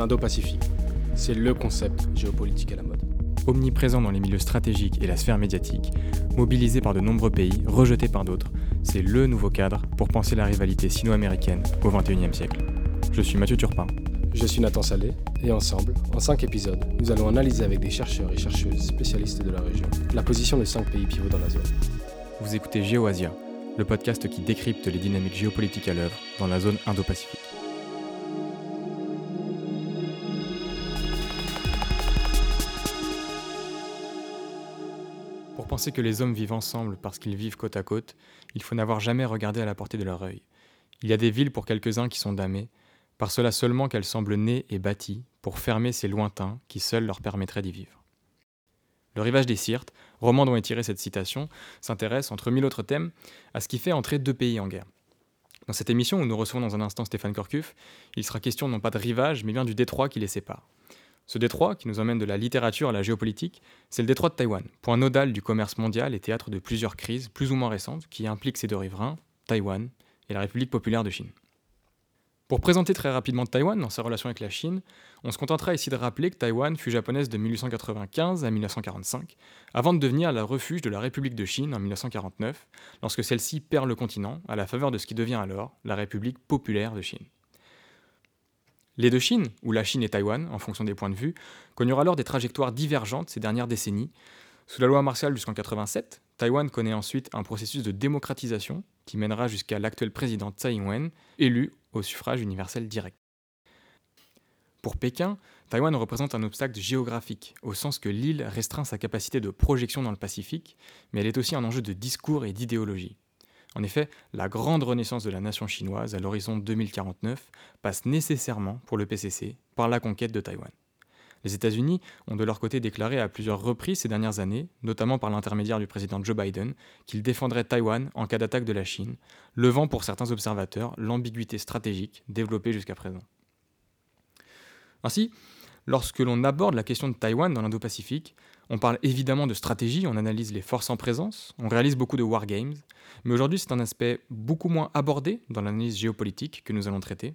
l'Indo-Pacifique. C'est le concept géopolitique à la mode. Omniprésent dans les milieux stratégiques et la sphère médiatique, mobilisé par de nombreux pays, rejeté par d'autres, c'est le nouveau cadre pour penser la rivalité sino-américaine au XXIe siècle. Je suis Mathieu Turpin. Je suis Nathan Salé, et ensemble, en cinq épisodes, nous allons analyser avec des chercheurs et chercheuses spécialistes de la région la position de cinq pays pivots dans la zone. Vous écoutez GeoAsia, le podcast qui décrypte les dynamiques géopolitiques à l'œuvre dans la zone Indo-Pacifique. Penser que les hommes vivent ensemble parce qu'ils vivent côte à côte, il faut n'avoir jamais regardé à la portée de leur œil. Il y a des villes pour quelques-uns qui sont damnées, par cela seulement qu'elles semblent nées et bâties pour fermer ces lointains qui seuls leur permettraient d'y vivre. Le rivage des Sirtes, roman dont est tirée cette citation, s'intéresse, entre mille autres thèmes, à ce qui fait entrer deux pays en guerre. Dans cette émission où nous recevons dans un instant Stéphane Korkuf, il sera question non pas de rivage, mais bien du détroit qui les sépare. Ce détroit, qui nous emmène de la littérature à la géopolitique, c'est le détroit de Taïwan, point nodal du commerce mondial et théâtre de plusieurs crises plus ou moins récentes qui impliquent ces deux riverains, Taïwan et la République populaire de Chine. Pour présenter très rapidement Taïwan dans sa relation avec la Chine, on se contentera ici de rappeler que Taïwan fut japonaise de 1895 à 1945, avant de devenir la refuge de la République de Chine en 1949, lorsque celle-ci perd le continent à la faveur de ce qui devient alors la République populaire de Chine. Les deux Chines, ou la Chine et Taïwan, en fonction des points de vue, connurent alors des trajectoires divergentes ces dernières décennies. Sous la loi martiale jusqu'en 87, Taïwan connaît ensuite un processus de démocratisation qui mènera jusqu'à l'actuel président Tsai Ing-wen, élu au suffrage universel direct. Pour Pékin, Taïwan représente un obstacle géographique, au sens que l'île restreint sa capacité de projection dans le Pacifique, mais elle est aussi un enjeu de discours et d'idéologie. En effet, la grande renaissance de la nation chinoise à l'horizon 2049 passe nécessairement pour le PCC par la conquête de Taïwan. Les États-Unis ont de leur côté déclaré à plusieurs reprises ces dernières années, notamment par l'intermédiaire du président Joe Biden, qu'ils défendraient Taïwan en cas d'attaque de la Chine, levant pour certains observateurs l'ambiguïté stratégique développée jusqu'à présent. Ainsi, lorsque l'on aborde la question de Taïwan dans l'Indo-Pacifique, on parle évidemment de stratégie, on analyse les forces en présence, on réalise beaucoup de wargames, mais aujourd'hui c'est un aspect beaucoup moins abordé dans l'analyse géopolitique que nous allons traiter.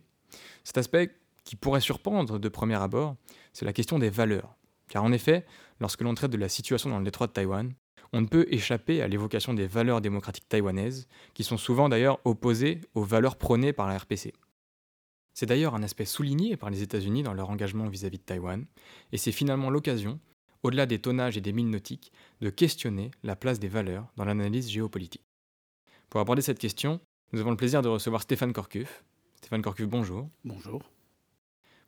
Cet aspect qui pourrait surprendre de premier abord, c'est la question des valeurs. Car en effet, lorsque l'on traite de la situation dans le détroit de Taïwan, on ne peut échapper à l'évocation des valeurs démocratiques taïwanaises, qui sont souvent d'ailleurs opposées aux valeurs prônées par la RPC. C'est d'ailleurs un aspect souligné par les États-Unis dans leur engagement vis-à-vis de Taïwan, et c'est finalement l'occasion, au-delà des tonnages et des mines nautiques, de questionner la place des valeurs dans l'analyse géopolitique. Pour aborder cette question, nous avons le plaisir de recevoir Stéphane Korkuf. Stéphane Korkuf, bonjour. Bonjour.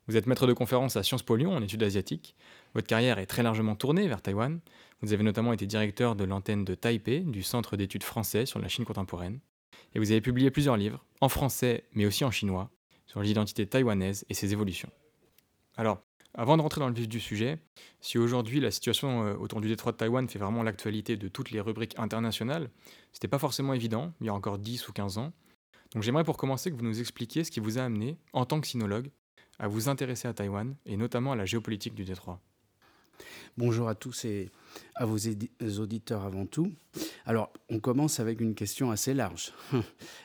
Vous êtes maître de conférence à Sciences Po Lyon en études asiatiques. Votre carrière est très largement tournée vers Taïwan. Vous avez notamment été directeur de l'antenne de Taipei, du Centre d'études français sur la Chine contemporaine. Et vous avez publié plusieurs livres, en français mais aussi en chinois, sur l'identité taïwanaise et ses évolutions. Alors, avant de rentrer dans le vif du sujet, si aujourd'hui la situation euh, autour du détroit de Taïwan fait vraiment l'actualité de toutes les rubriques internationales, c'était pas forcément évident, il y a encore 10 ou 15 ans. Donc j'aimerais pour commencer que vous nous expliquiez ce qui vous a amené, en tant que sinologue, à vous intéresser à Taïwan et notamment à la géopolitique du détroit Bonjour à tous et à vos auditeurs avant tout. Alors, on commence avec une question assez large.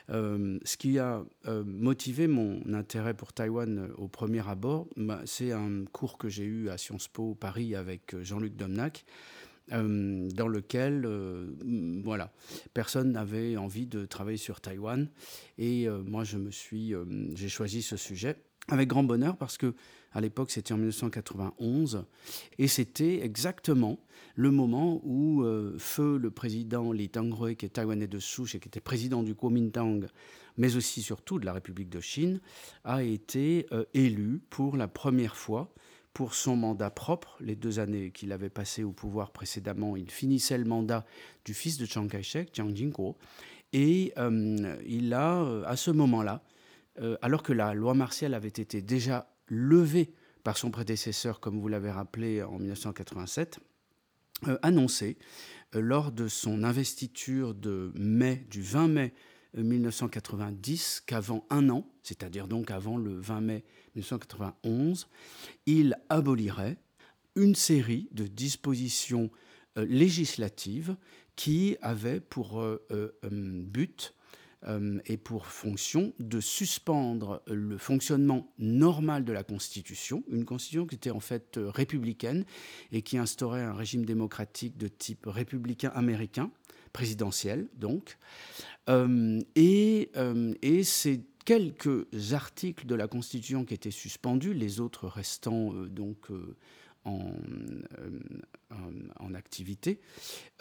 Euh, ce qui a euh, motivé mon intérêt pour Taïwan euh, au premier abord, bah, c'est un cours que j'ai eu à Sciences Po Paris avec Jean-Luc Domnac. dans lequel voilà, personne n'avait envie de travailler sur Taïwan. Et moi, je me j'ai choisi ce sujet avec grand bonheur parce que à l'époque c'était en 1991 et c'était exactement le moment où euh, feu le président Li Tanghui qui est taïwanais de souche et qui était président du Kuomintang mais aussi surtout de la République de Chine a été euh, élu pour la première fois pour son mandat propre, les deux années qu'il avait passées au pouvoir précédemment, il finissait le mandat du fils de Chiang Kai-shek, Chiang Jing-kuo, et euh, il a, à ce moment-là, alors que la loi martiale avait été déjà levée par son prédécesseur, comme vous l'avez rappelé en 1987, euh, annoncé euh, lors de son investiture de mai, du 20 mai 1990, qu'avant un an, c'est-à-dire donc avant le 20 mai 1991, il abolirait une série de dispositions législatives qui avaient pour but euh, et pour fonction de suspendre le fonctionnement normal de la Constitution, une Constitution qui était en fait euh, républicaine et qui instaurait un régime démocratique de type républicain américain, présidentiel donc. Euh, et, et ces quelques articles de la Constitution qui étaient suspendus, les autres restant donc en, en, activité,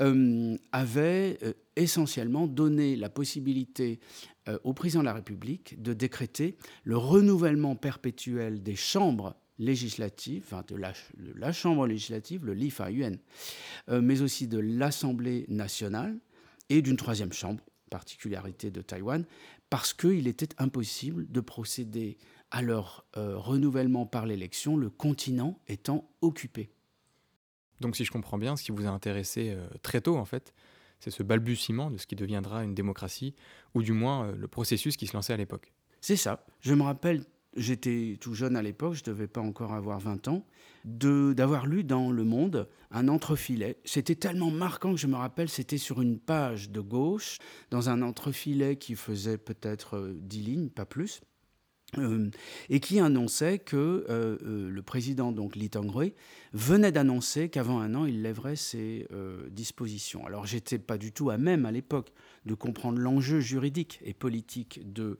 euh, avait euh, essentiellement donné la possibilité euh, au président de la République de décréter le renouvellement perpétuel des chambres législatives, enfin de la, chambre législative, le LIFA-UN, mais aussi de l'Assemblée nationale et d'une troisième chambre, particularité de Taïwan, parce qu'il était impossible de procéder à leur renouvellement par l'élection, le continent étant occupé. Donc si je comprends bien, ce qui vous a intéressé euh, très tôt, en fait, c'est ce balbutiement de ce qui deviendra une démocratie, ou du moins euh, le processus qui se lançait à l'époque. C'est ça. Je me rappelle, j'étais tout jeune à l'époque, je ne devais pas encore avoir 20 ans, d'avoir lu dans Le Monde un entrefilet. C'était tellement marquant que je me rappelle, c'était sur une page de gauche, dans un entrefilet qui faisait peut-être 10 euh, lignes, pas plus. Euh, et qui annonçait que euh, euh, le président, donc Lee Teng-hui, venait d'annoncer qu'avant un an, il lèverait ses dispositions. Alors, j'étais pas du tout à même à l'époque de comprendre l'enjeu juridique et politique de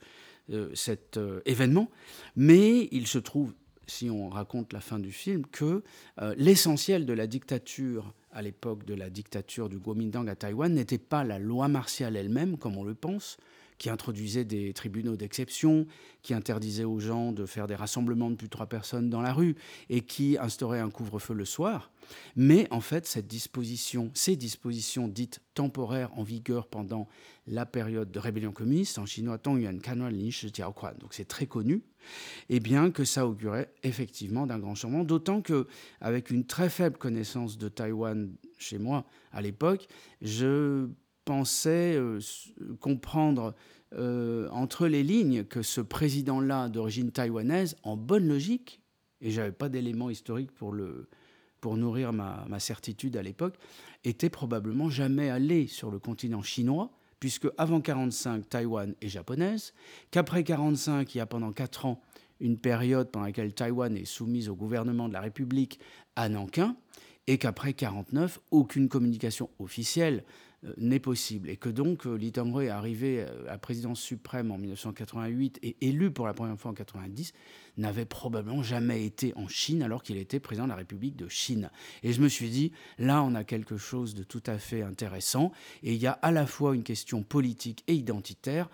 cet événement, mais il se trouve, si on raconte la fin du film, que l'essentiel de la dictature à l'époque de la dictature du Kuomintang à Taïwan n'était pas la loi martiale elle-même, comme on le pense, qui introduisait des tribunaux d'exception, qui interdisait aux gens de faire des rassemblements de plus de trois personnes dans la rue et qui instaurait un couvre-feu le soir. Mais en fait, cette disposition, ces dispositions dites temporaires en vigueur pendant la période de rébellion communiste, en chinois Tongyuan Kanwan donc c'est très connu, et bien que ça augurait effectivement d'un grand changement, d'autant que avec une très faible connaissance de Taïwan chez moi à l'époque, je pensais euh, comprendre euh, entre les lignes que ce président-là d'origine taïwanaise, en bonne logique, et j'avais pas d'éléments historiques pour, pour nourrir ma, ma certitude à l'époque, était probablement jamais allé sur le continent chinois, puisque avant 45, Taïwan est japonaise, qu'après 45, il y a pendant 4 ans une période pendant laquelle Taïwan est soumise au gouvernement de la République à Nankin, et qu'après 49, aucune communication officielle n'est possible. Et que donc euh, Tenghui est arrivé euh, à la présidence suprême en 1988 et élu pour la première fois en 90, n'avait probablement jamais été en Chine alors qu'il était président de la République de Chine. Et je me suis dit, là on a quelque chose de tout à fait intéressant. Et il y a à la fois une question politique et identitaire,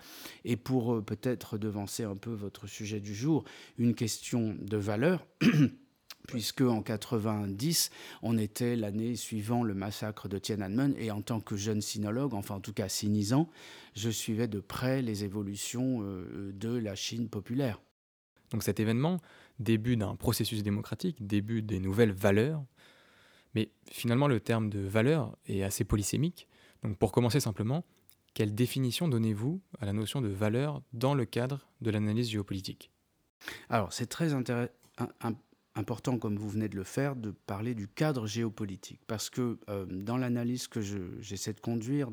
et pour peut-être devancer un peu votre sujet du jour, une question de valeur. puisque en 90, on était l'année suivant le massacre de Tiananmen, et en tant que jeune sinologue, enfin en tout cas sinisant, je suivais de près les évolutions euh, de la Chine populaire. Donc cet événement, début d'un processus démocratique, début des nouvelles valeurs, mais finalement le terme de valeur est assez polysémique. Donc pour commencer simplement, quelle définition donnez-vous à la notion de valeur dans le cadre de l'analyse géopolitique? Alors c'est très intéressant important, comme vous venez de le faire, de parler du cadre géopolitique. Parce que euh, dans l'analyse que j'essaie de conduire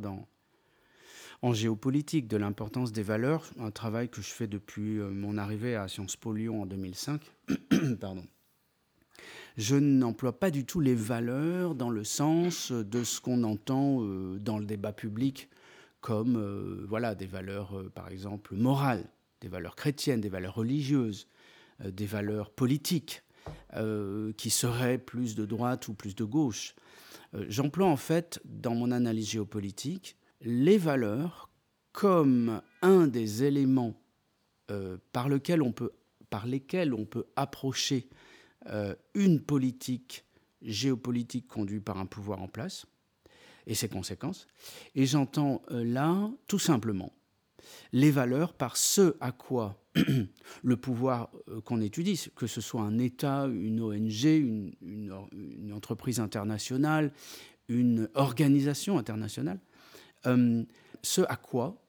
en géopolitique de l'importance des valeurs, un travail que je fais depuis euh, mon arrivée à Sciences Po Lyon en 2005, pardon, je n'emploie pas du tout les valeurs dans le sens de ce qu'on entend euh, dans le débat public comme voilà des valeurs par exemple morales, des valeurs chrétiennes, des valeurs religieuses, des valeurs politiques. Euh, qui serait plus de droite ou plus de gauche. Euh, j'emploie en fait dans mon analyse géopolitique les valeurs comme un des éléments euh, par, par lesquels on peut approcher une politique géopolitique conduite par un pouvoir en place et ses conséquences. Et j'entends là tout simplement les valeurs par ce à quoi le pouvoir euh, qu'on étudie, que ce soit un État, une ONG, une, entreprise internationale, une organisation internationale, euh, ce à quoi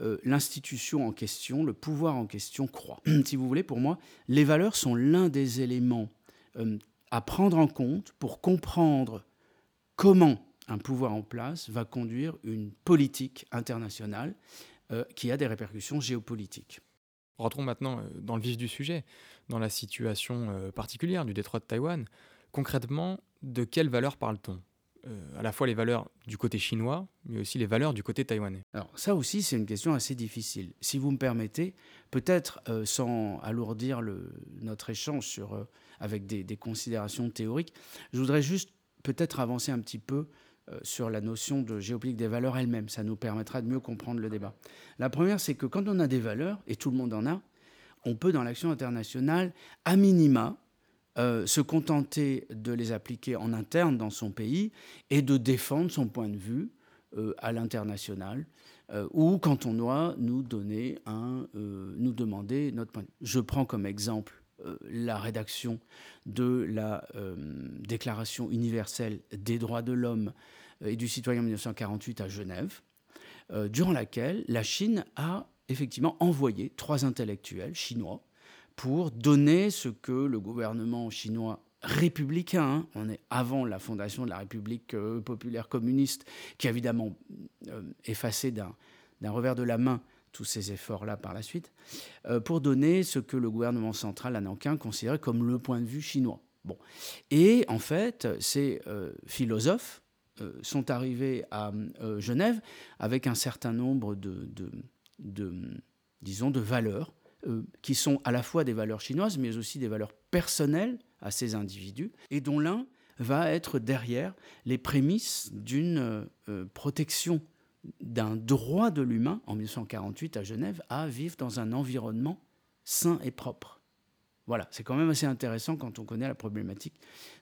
euh, l'institution en question, le pouvoir en question croit. si vous voulez, pour moi, les valeurs sont l'un des éléments à prendre en compte pour comprendre comment un pouvoir en place va conduire une politique internationale qui a des répercussions géopolitiques. Rentrons maintenant dans le vif du sujet, dans la situation particulière du détroit de Taïwan. Concrètement, de quelles valeurs parle-t-on? À la fois les valeurs du côté chinois, mais aussi les valeurs du côté taïwanais Alors ça aussi, c'est une question assez difficile. Si vous me permettez, peut-être sans alourdir notre échange sur, avec des, considérations théoriques, je voudrais juste peut-être avancer un petit peu euh, sur la notion de géopolitique des valeurs elles-mêmes. Ça nous permettra de mieux comprendre le débat. La première, c'est que quand on a des valeurs, et tout le monde en a, on peut, dans l'action internationale, à minima, euh, se contenter de les appliquer en interne dans son pays et de défendre son point de vue euh, à l'international, ou quand on doit nous donner nous demander notre point de vue. Je prends comme exemple euh, la rédaction de la euh, Déclaration universelle des droits de l'homme euh, et du citoyen en 1948 à Genève, durant laquelle la Chine a effectivement envoyé trois intellectuels chinois pour donner ce que le gouvernement chinois républicain, hein, on est avant la fondation de la République populaire communiste, qui a évidemment effacé d'un revers de la main tous ces efforts-là par la suite, euh, pour donner ce que le gouvernement central à Nankin considérait comme le point de vue chinois. Bon. Et en fait, ces euh, philosophes euh, sont arrivés à Genève avec un certain nombre de, de, disons, de valeurs qui sont à la fois des valeurs chinoises, mais aussi des valeurs personnelles à ces individus, et dont l'un va être derrière les prémices d'une protection d'un droit de l'humain, en 1948 à Genève, à vivre dans un environnement sain et propre. Voilà, c'est quand même assez intéressant quand on connaît la problématique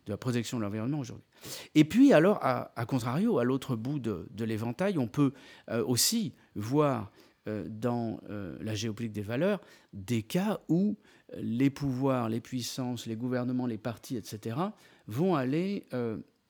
de la protection de l'environnement aujourd'hui. Et puis alors, à, contrario, à l'autre bout de, l'éventail, on peut euh, aussi voir euh, dans euh, la géopolitique des valeurs des cas où les pouvoirs, les puissances, les gouvernements, les partis, etc., vont aller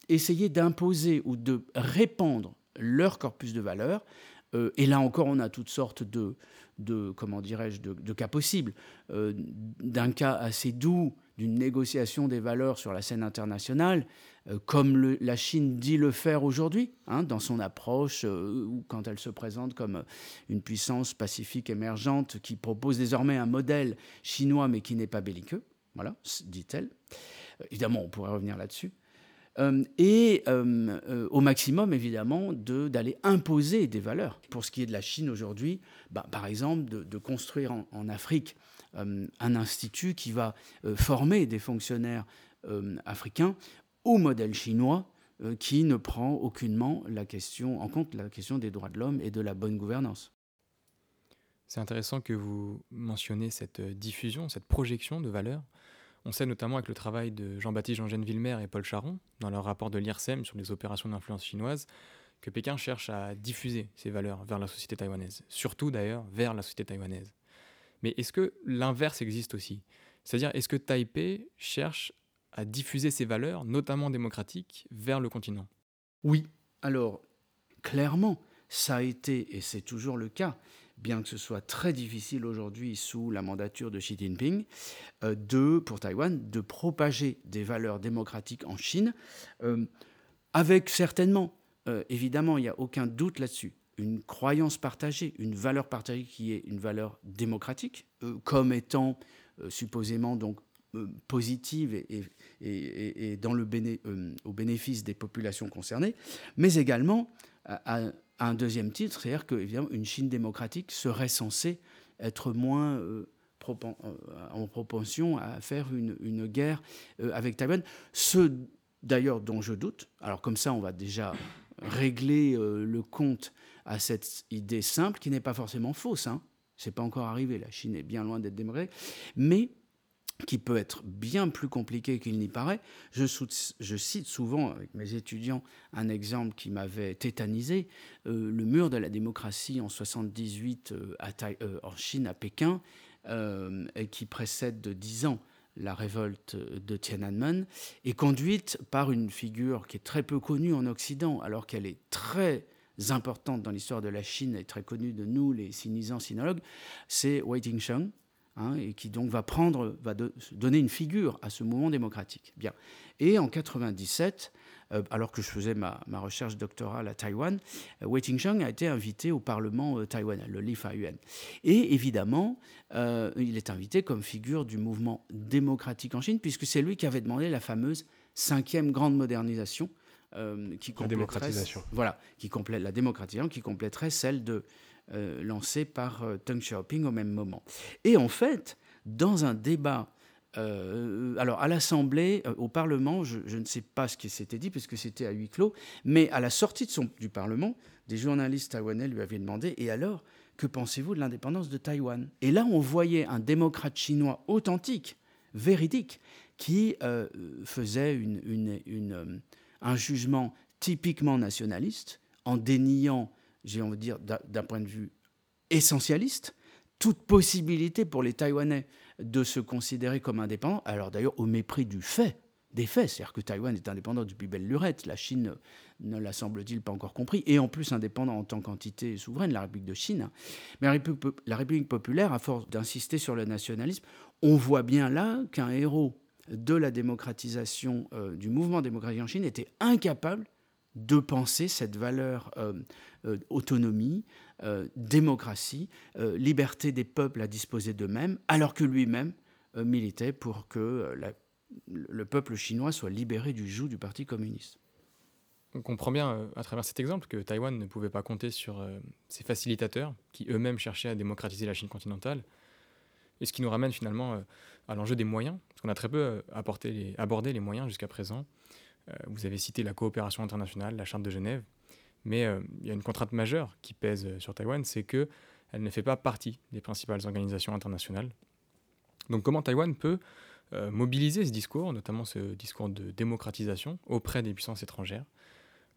essayer d'imposer ou de répandre leur corpus de valeurs. Euh, et là encore, on a toutes sortes de, de comment dirais-je, de, cas possibles. Euh, d'un cas assez doux, d'une négociation des valeurs sur la scène internationale, euh, comme la Chine dit le faire aujourd'hui, hein, dans son approche, ou quand elle se présente comme une puissance pacifique émergente qui propose désormais un modèle chinois mais qui n'est pas belliqueux. Voilà, dit-elle. Évidemment, on pourrait revenir là-dessus. Euh, et euh, euh, au maximum, évidemment, d'aller imposer des valeurs. Pour ce qui est de la Chine aujourd'hui, bah, par exemple, de, construire en, Afrique un institut qui va former des fonctionnaires africains au modèle chinois, qui ne prend aucunement la question, en compte la question des droits de l'homme et de la bonne gouvernance. C'est intéressant que vous mentionniez cette diffusion, cette projection de valeurs. On sait notamment avec le travail de Jean-Baptiste Jean-Gène Villemer et Paul Charon, dans leur rapport de l'IRSEM sur les opérations d'influence chinoise, que Pékin cherche à diffuser ces valeurs vers la société taïwanaise, surtout d'ailleurs vers la société taïwanaise. Mais est-ce que l'inverse existe aussi? C'est-à-dire, est-ce que Taipei cherche à diffuser ces valeurs, notamment démocratiques, vers le continent? Oui. Alors, clairement, ça a été, et c'est toujours le cas, bien que ce soit très difficile aujourd'hui sous la mandature de Xi Jinping, euh, de, pour Taïwan, de propager des valeurs démocratiques en Chine, euh, avec certainement, euh, évidemment, il n'y a aucun doute là-dessus, une croyance partagée, une valeur partagée qui est une valeur démocratique, comme étant supposément donc positive et, et, dans le au bénéfice des populations concernées, mais également à, un deuxième titre, c'est-à-dire qu'une Chine démocratique serait censée être moins euh, euh, en propension à faire une, guerre euh, avec Taïwan. Ce, d'ailleurs, dont je doute, alors comme ça, on va déjà régler le compte à cette idée simple, qui n'est pas forcément fausse, hein. c'est pas encore arrivé, la Chine est bien loin d'être démocratique, mais qui peut être bien plus compliqué qu'il n'y paraît. Je, cite souvent avec mes étudiants un exemple qui m'avait tétanisé, euh, le mur de la démocratie en 78 euh, euh, en Chine, à Pékin, qui précède de 10 ans la révolte de Tiananmen, est conduite par une figure qui est très peu connue en Occident, alors qu'elle est très importante dans l'histoire de la Chine et très connue de nous, les sinisants sinologues, c'est Wei Tingsheng, Hein, et qui donc va prendre, va donner une figure à ce mouvement démocratique. Bien. Et en 97, euh, alors que je faisais ma, recherche doctorale à Taïwan, euh, Wei Ching a été invité au Parlement euh, taïwanais, le Li-Fa-Yuan. Et évidemment, il est invité comme figure du mouvement démocratique en Chine, puisque c'est lui qui avait demandé la fameuse cinquième grande modernisation. qui la démocratisation. Voilà, qui complète la démocratisation, qui compléterait celle de, lancée par Deng Xiaoping au même moment. Et en fait, dans un débat euh, alors, à l'Assemblée, euh, au Parlement, je, ne sais pas ce qui s'était dit, puisque c'était à huis clos, mais à la sortie de son, du Parlement, des journalistes taïwanais lui avaient demandé Et alors, que pensez-vous de l'indépendance de Taïwan? Et là, on voyait un démocrate chinois authentique, véridique, qui euh, faisait une, un jugement typiquement nationaliste, en déniant, j'ai envie de dire, d'un point de vue essentialiste, toute possibilité pour les Taïwanais de se considérer comme indépendant, alors d'ailleurs au mépris du fait, des faits, c'est-à-dire que Taïwan est indépendant depuis belle lurette, la Chine ne l'a semble-t-il pas encore compris, et en plus indépendant en tant qu'entité souveraine, la République de Chine. Mais la République, populaire, à force d'insister sur le nationalisme, on voit bien là qu'un héros de la démocratisation, euh, du mouvement démocratique en Chine, était incapable de penser cette valeur euh, euh, autonomie, euh, démocratie, liberté des peuples à disposer d'eux-mêmes, alors que lui-même militait pour que le peuple chinois soit libéré du joug du Parti communiste. On comprend bien à travers cet exemple que Taïwan ne pouvait pas compter sur ses facilitateurs qui eux-mêmes cherchaient à démocratiser la Chine continentale. Et ce qui nous ramène finalement à l'enjeu des moyens, parce qu'on a très peu abordé les moyens jusqu'à présent. Euh, vous avez cité la coopération internationale, la Charte de Genève, mais euh, il y a une contrainte majeure qui pèse sur Taïwan, c'est qu'elle ne fait pas partie des principales organisations internationales. Donc comment Taïwan peut euh, mobiliser ce discours, notamment ce discours de démocratisation, auprès des puissances étrangères,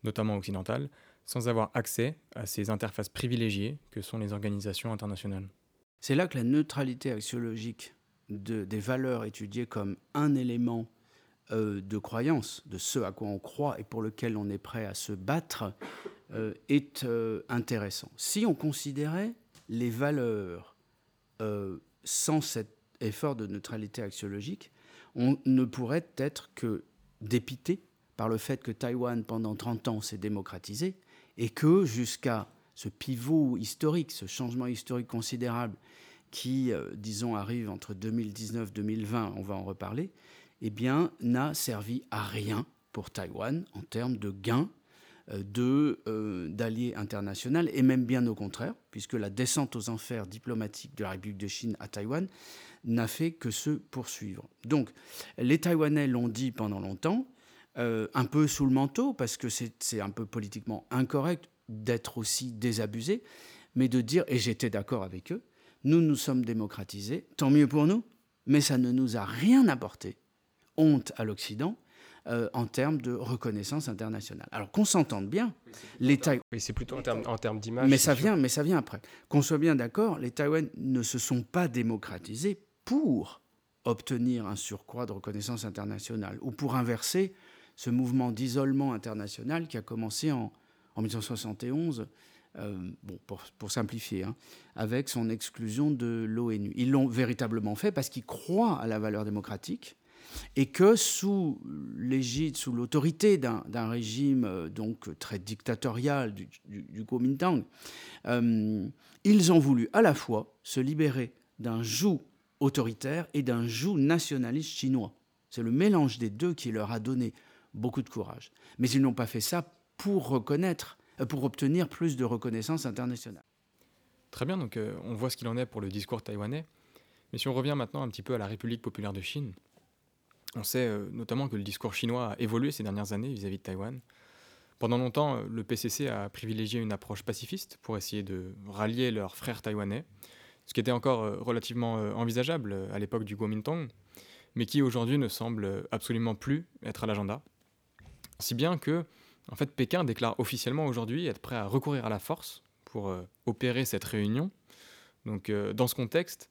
notamment occidentales, sans avoir accès à ces interfaces privilégiées que sont les organisations internationales? C'est là que la neutralité axiologique des valeurs étudiées comme un élément euh, de croyance, de ce à quoi on croit et pour lequel on est prêt à se battre, euh, est euh, intéressant. Si on considérait les valeurs sans cet effort de neutralité axiologique, on ne pourrait être que dépité par le fait que Taïwan, pendant 30 ans, s'est démocratisé et que jusqu'à ce pivot historique, ce changement historique considérable qui, disons, arrive entre 2019-2020, on va en reparler, eh bien, n'a servi à rien pour Taïwan en termes de gains euh, euh, d'alliés internationaux, et même bien au contraire, puisque la descente aux enfers diplomatiques de la République de Chine à Taïwan n'a fait que se poursuivre. Donc, les Taïwanais l'ont dit pendant longtemps, euh, un peu sous le manteau, parce que c'est un peu politiquement incorrect d'être aussi désabusé, mais de dire, et j'étais d'accord avec eux, nous nous sommes démocratisés, tant mieux pour nous, mais ça ne nous a rien apporté honte à l'Occident euh, en termes de reconnaissance internationale. Alors qu'on s'entende bien, les Oui, c'est plutôt en termes, d'image. Mais ça vient, mais ça vient après. Qu'on soit bien d'accord, les Taïwan ne se sont pas démocratisés pour obtenir un surcroît de reconnaissance internationale ou pour inverser ce mouvement d'isolement international qui a commencé en, en 1971. Euh, bon, pour, pour simplifier, hein, avec son exclusion de l'ONU. Ils l'ont véritablement fait parce qu'ils croient à la valeur démocratique, et que sous l'égide, sous l'autorité d'un régime euh, donc très dictatorial du, Kuomintang, euh, ils ont voulu à la fois se libérer d'un joug autoritaire et d'un joug nationaliste chinois. C'est le mélange des deux qui leur a donné beaucoup de courage. Mais ils n'ont pas fait ça pour reconnaître, euh, pour obtenir plus de reconnaissance internationale. Très bien, donc on voit ce qu'il en est pour le discours taïwanais. Mais si on revient maintenant un petit peu à la République populaire de Chine, on sait euh, notamment que le discours chinois a évolué ces dernières années vis-à-vis de Taïwan. Pendant longtemps, euh, le PCC a privilégié une approche pacifiste pour essayer de rallier leurs frères taïwanais, ce qui était encore euh, relativement envisageable à l'époque du Kuomintang, mais qui aujourd'hui ne semble absolument plus être à l'agenda. Si bien que, en fait, Pékin déclare officiellement aujourd'hui être prêt à recourir à la force pour opérer cette réunion. Donc, dans ce contexte,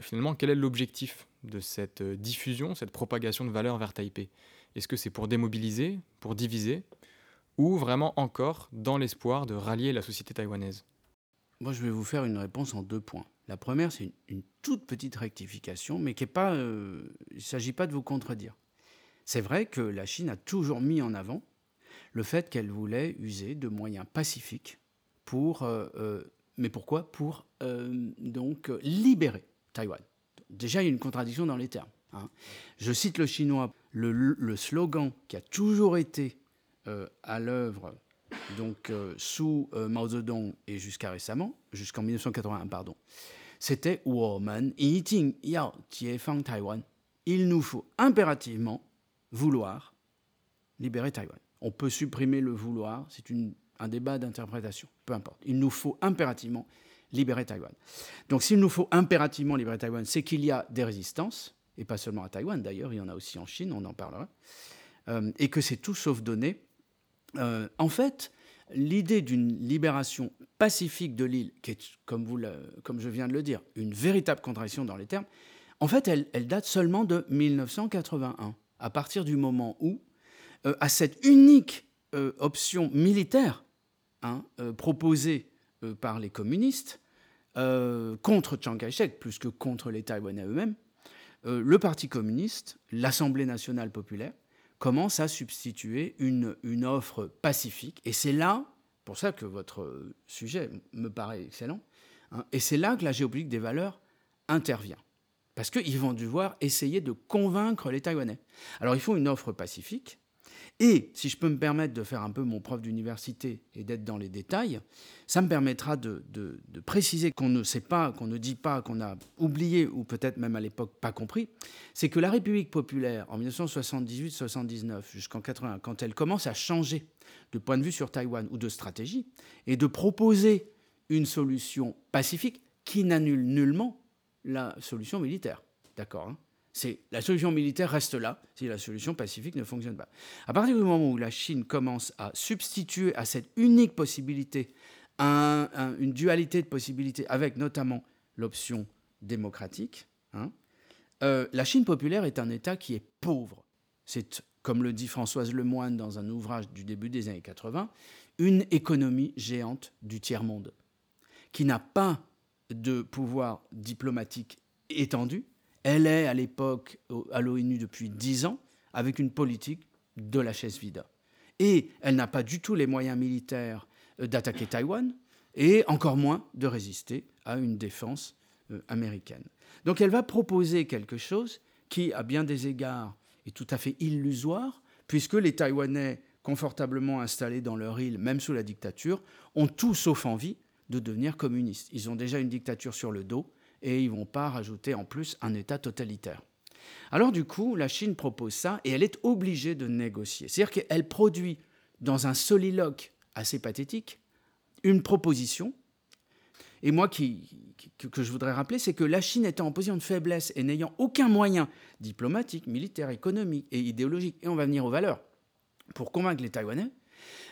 finalement, quel est l'objectif de cette euh, diffusion, cette propagation de valeurs vers Taipei? Est-ce que c'est pour démobiliser, pour diviser, ou vraiment encore dans l'espoir de rallier la société taïwanaise? Moi, je vais vous faire une réponse en deux points. La première, c'est une, toute petite rectification, mais qui est pas, euh, il ne s'agit pas de vous contredire. C'est vrai que la Chine a toujours mis en avant le fait qu'elle voulait user de moyens pacifiques pour... Euh, euh, mais pourquoi? Pour donc libérer Taïwan. Déjà, il y a une contradiction dans les termes. Hein. Je cite le chinois, le, slogan qui a toujours été à l'œuvre donc sous Mao Zedong et jusqu'à récemment, jusqu'en 1981, pardon, c'était Woman Yiting Yao Fang Taïwan. Il nous faut impérativement vouloir libérer Taïwan. On peut supprimer le vouloir, c'est un débat d'interprétation, peu importe. Il nous faut impérativement libérer Taïwan. Donc s'il nous faut impérativement libérer Taïwan, c'est qu'il y a des résistances, et pas seulement à Taïwan d'ailleurs, il y en a aussi en Chine, on en parlera, euh, et que c'est tout sauf donné. Euh, en fait, l'idée d'une libération pacifique de l'île, qui est, comme, vous comme je viens de le dire, une véritable contradiction dans les termes, en fait, elle, date seulement de 1981, à partir du moment où euh, à cette unique option militaire hein, proposée par les communistes contre Chiang Kai-shek plus que contre les Taïwanais eux-mêmes, le Parti communiste, l'Assemblée nationale populaire, commence à substituer une, offre pacifique. Et c'est là, pour ça que votre sujet me paraît excellent, hein, et c'est là que la géopolitique des valeurs intervient. Parce qu'ils vont devoir essayer de convaincre les Taïwanais. Alors il faut une offre pacifique, et si je peux me permettre de faire un peu mon prof d'université et d'être dans les détails, ça me permettra de, préciser qu'on ne sait pas, qu'on ne dit pas, qu'on a oublié ou peut-être même à l'époque pas compris, c'est que la République populaire en 1978-79 jusqu'en 80, quand elle commence à changer de point de vue sur Taïwan ou de stratégie et de proposer une solution pacifique qui n'annule nullement la solution militaire. D'accord hein? C'est la solution militaire reste là si la solution pacifique ne fonctionne pas. À partir du moment où la Chine commence à substituer à cette unique possibilité une dualité de possibilités avec notamment l'option démocratique, hein, euh, la Chine populaire est un État qui est pauvre. C'est, comme le dit Françoise Lemoine dans un ouvrage du début des années 80, une économie géante du tiers-monde, qui n'a pas de pouvoir diplomatique étendu, elle est à l'époque à l'ONU depuis dix ans avec une politique de la chaise vide. Et elle n'a pas du tout les moyens militaires euh, d'attaquer Taïwan et encore moins de résister à une défense euh, américaine. Donc elle va proposer quelque chose qui, à bien des égards, est tout à fait illusoire, puisque les Taïwanais, confortablement installés dans leur île, même sous la dictature, ont tout sauf envie de devenir communistes. Ils ont déjà une dictature sur le dos, et ils vont pas rajouter en plus un État totalitaire. Alors du coup, la Chine propose ça et elle est obligée de négocier. C'est-à-dire qu'elle produit dans un soliloque assez pathétique une proposition. Et moi, que je voudrais rappeler, c'est que la Chine étant en position de faiblesse et n'ayant aucun moyen diplomatique, militaire, économique et idéologique, et on va venir aux valeurs, pour convaincre les Taïwanais,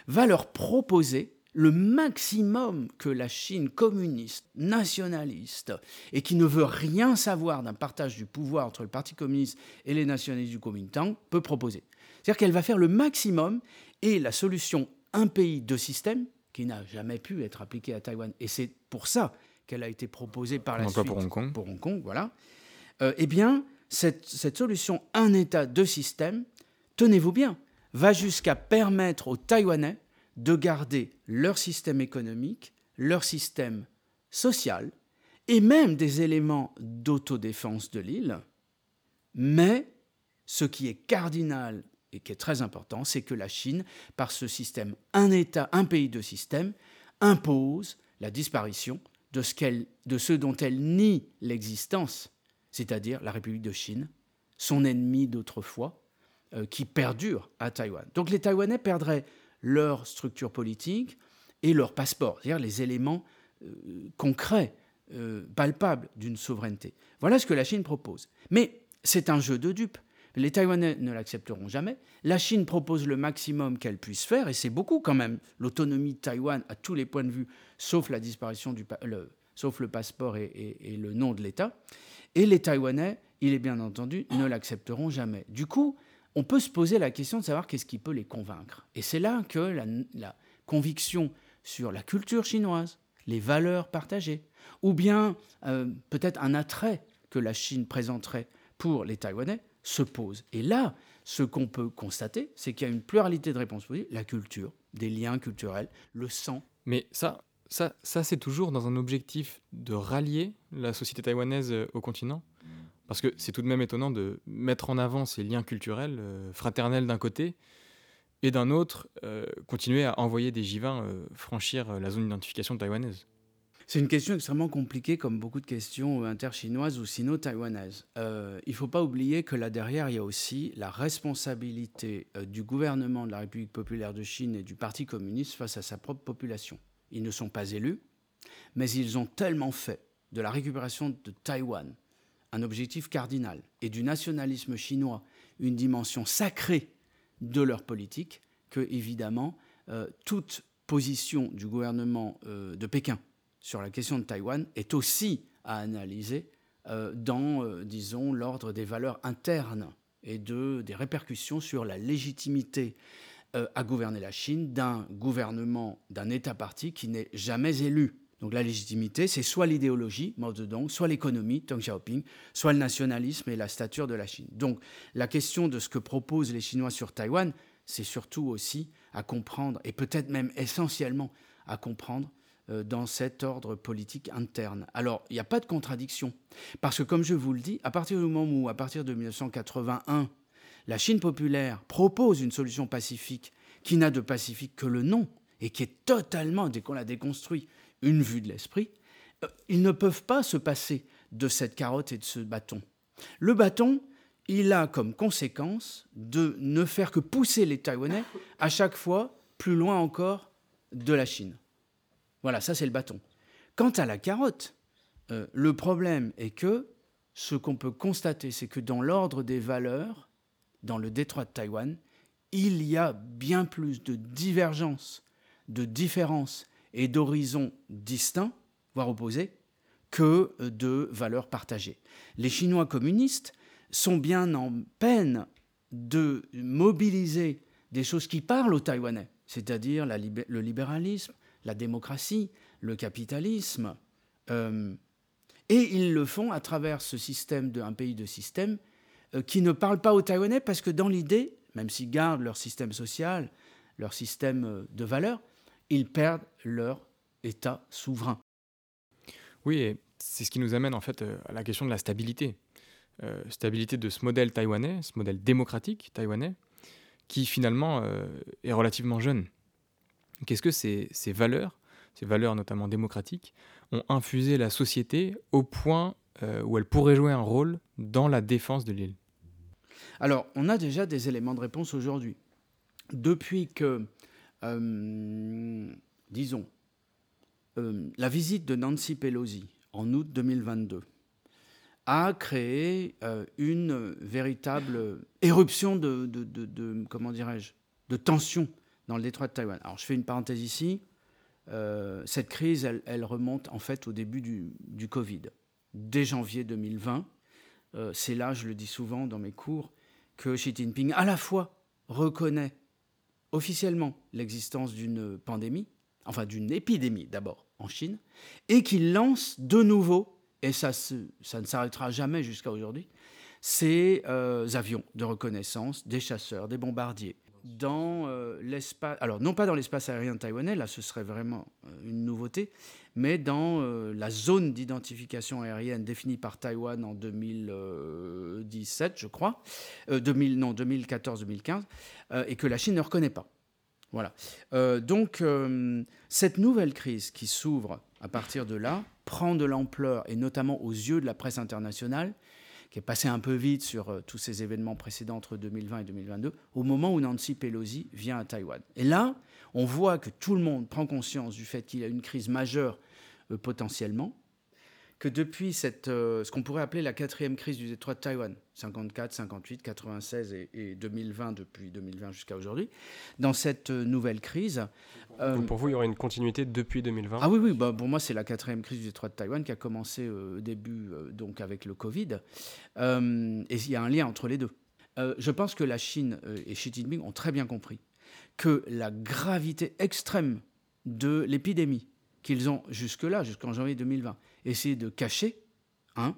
va leur proposer le maximum que la Chine communiste, nationaliste, et qui ne veut rien savoir d'un partage du pouvoir entre le Parti communiste et les nationalistes du Kuomintang, peut proposer. C'est-à-dire qu'elle va faire le maximum et la solution un pays, deux systèmes, qui n'a jamais pu être appliquée à Taïwan, et c'est pour ça qu'elle a été proposée par la suite pour Hong Kong. Pour Hong Kong, voilà. Euh, eh bien, cette, cette solution un État, deux systèmes, tenez-vous bien, va jusqu'à permettre aux Taïwanais de garder leur système économique, leur système social et même des éléments d'autodéfense de l'île. Mais ce qui est cardinal et qui est très important, c'est que la Chine, par ce système un État, un pays, de système, impose la disparition de ce, dont elle nie l'existence, c'est-à-dire la République de Chine, son ennemi d'autrefois, euh, qui perdure à Taïwan. Donc les Taïwanais perdraient leur structure politique et leur passeport, c'est-à-dire les éléments euh, concrets, euh, palpables d'une souveraineté. Voilà ce que la Chine propose. Mais c'est un jeu de dupes. Les Taïwanais ne l'accepteront jamais. La Chine propose le maximum qu'elle puisse faire, et c'est beaucoup quand même, l'autonomie de Taïwan à tous les points de vue, sauf la disparition du le, sauf le passeport et, et le nom de l'État. Et les Taïwanais, il est bien entendu, ne l'accepteront jamais. Du coup, on peut se poser la question de savoir qu'est-ce qui peut les convaincre. Et c'est là que la, conviction sur la culture chinoise, les valeurs partagées, ou bien euh, peut-être un attrait que la Chine présenterait pour les Taïwanais se pose. Et là, ce qu'on peut constater, c'est qu'il y a une pluralité de réponses possibles, la culture, des liens culturels, le sang. Mais ça, ça, ça c'est toujours dans un objectif de rallier la société taïwanaise euh, au continent Parce que c'est tout de même étonnant de mettre en avant ces liens culturels, euh, fraternels d'un côté, et d'un autre, euh, continuer à envoyer des Jivins franchir la zone d'identification taïwanaise. C'est une question extrêmement compliquée, comme beaucoup de questions interchinoises ou sino-taïwanaises. Euh, il ne faut pas oublier que là derrière, il y a aussi la responsabilité euh, du gouvernement de la République populaire de Chine et du Parti communiste face à sa propre population. Ils ne sont pas élus, mais ils ont tellement fait de la récupération de Taïwan un objectif cardinal et du nationalisme chinois une dimension sacrée de leur politique que, évidemment, euh, toute position du gouvernement de Pékin sur la question de Taïwan est aussi à analyser euh, dans, euh, disons, l'ordre des valeurs internes et de, des répercussions sur la légitimité euh, à gouverner la Chine d'un gouvernement, d'un État-parti qui n'est jamais élu. Donc la légitimité, c'est soit l'idéologie, Mao Zedong, soit l'économie, Deng Xiaoping, soit le nationalisme et la stature de la Chine. Donc la question de ce que proposent les Chinois sur Taïwan, c'est surtout aussi à comprendre, et peut-être même essentiellement à comprendre, euh, dans cet ordre politique interne. Alors, il n'y a pas de contradiction, parce que comme je vous le dis, à partir du moment où, à partir de 1981, la Chine populaire propose une solution pacifique qui n'a de pacifique que le nom, et qui est totalement, dès qu'on l'a déconstruit, une vue de l'esprit, euh, ils ne peuvent pas se passer de cette carotte et de ce bâton. Le bâton, il a comme conséquence de ne faire que pousser les Taïwanais à chaque fois plus loin encore de la Chine. Voilà, ça c'est le bâton. Quant à la carotte, euh, le problème est que ce qu'on peut constater, c'est que dans l'ordre des valeurs, dans le détroit de Taïwan, il y a bien plus de divergences, de différences et d'horizons distincts, voire opposés, que de valeurs partagées. Les Chinois communistes sont bien en peine de mobiliser des choses qui parlent aux Taïwanais, c'est-à-dire le libéralisme, la démocratie, le capitalisme. Euh, et ils le font à travers ce système d'un pays de système euh, qui ne parle pas aux Taïwanais parce que dans l'idée, même s'ils gardent leur système social, leur système euh, de valeurs, ils perdent leur État souverain. Oui, et c'est ce qui nous amène en fait à la question de la stabilité. stabilité de ce modèle taïwanais, ce modèle démocratique taïwanais, qui finalement est relativement jeune. Qu'est-ce que ces, valeurs, ces valeurs notamment démocratiques, ont infusé la société au point euh, où elle pourrait jouer un rôle dans la défense de l'île? Alors, on a déjà des éléments de réponse aujourd'hui. Depuis que, euh, disons, euh, la visite de Nancy Pelosi en août 2022 a créé une véritable éruption de, de comment dirais-je, de tension dans le détroit de Taïwan. Alors je fais une parenthèse ici. Euh, cette crise, elle, remonte en fait au début du, Covid. Dès janvier 2020, euh, c'est là, je le dis souvent dans mes cours, que Xi Jinping à la fois reconnaît officiellement l'existence d'une pandémie, enfin d'une épidémie d'abord en Chine, et qu'il lance de nouveau, et ça, ça ne s'arrêtera jamais jusqu'à aujourd'hui, ces euh, avions de reconnaissance, des chasseurs, des bombardiers, dans euh, l'espace, alors non pas dans l'espace aérien taïwanais, là ce serait vraiment euh, une nouveauté, mais dans euh, la zone d'identification aérienne définie par Taïwan en 2017, je crois, 2000, non 2014-2015, et que la Chine ne reconnaît pas. Voilà. donc cette nouvelle crise qui s'ouvre à partir de là prend de l'ampleur, et notamment aux yeux de la presse internationale, qui est passé un peu vite sur euh, tous ces événements précédents entre 2020 et 2022, au moment où Nancy Pelosi vient à Taïwan. Et là, on voit que tout le monde prend conscience du fait qu'il y a une crise majeure euh, potentiellement, que depuis cette, euh, ce qu'on pourrait appeler la quatrième crise du détroit de Taïwan, 54, 58, 96 et, 2020 depuis 2020 jusqu'à aujourd'hui, dans cette nouvelle crise. Donc pour vous, il y aura une continuité depuis 2020 Ah oui, oui, bah, pour moi, c'est la quatrième crise du détroit de Taïwan qui a commencé au début donc avec le Covid. et il y a un lien entre les deux. je pense que la Chine et Xi Jinping ont très bien compris que la gravité extrême de l'épidémie qu'ils ont jusque-là, jusqu'en janvier 2020, essayé de cacher hein,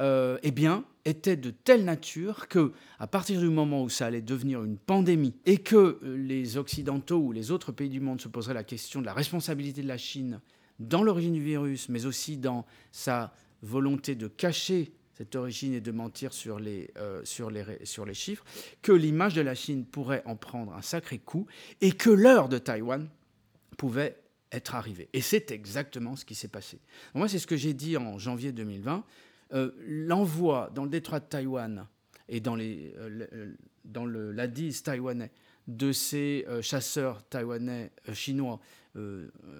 euh, eh bien, était de telle nature que, à partir du moment où ça allait devenir une pandémie et que euh, les Occidentaux ou les autres pays du monde se poseraient la question de la responsabilité de la Chine dans l'origine du virus, mais aussi dans sa volonté de cacher cette origine et de mentir sur les, euh, sur les, sur les chiffres, que l'image de la Chine pourrait en prendre un sacré coup et que l'heure de Taïwan pouvait être arrivée. Et c'est exactement ce qui s'est passé. Moi, c'est ce que j'ai dit en janvier 2020. Euh, l'envoi dans le détroit de Taïwan et dans, les, euh, le, l'Addis taïwanais de ces chasseurs taïwanais chinois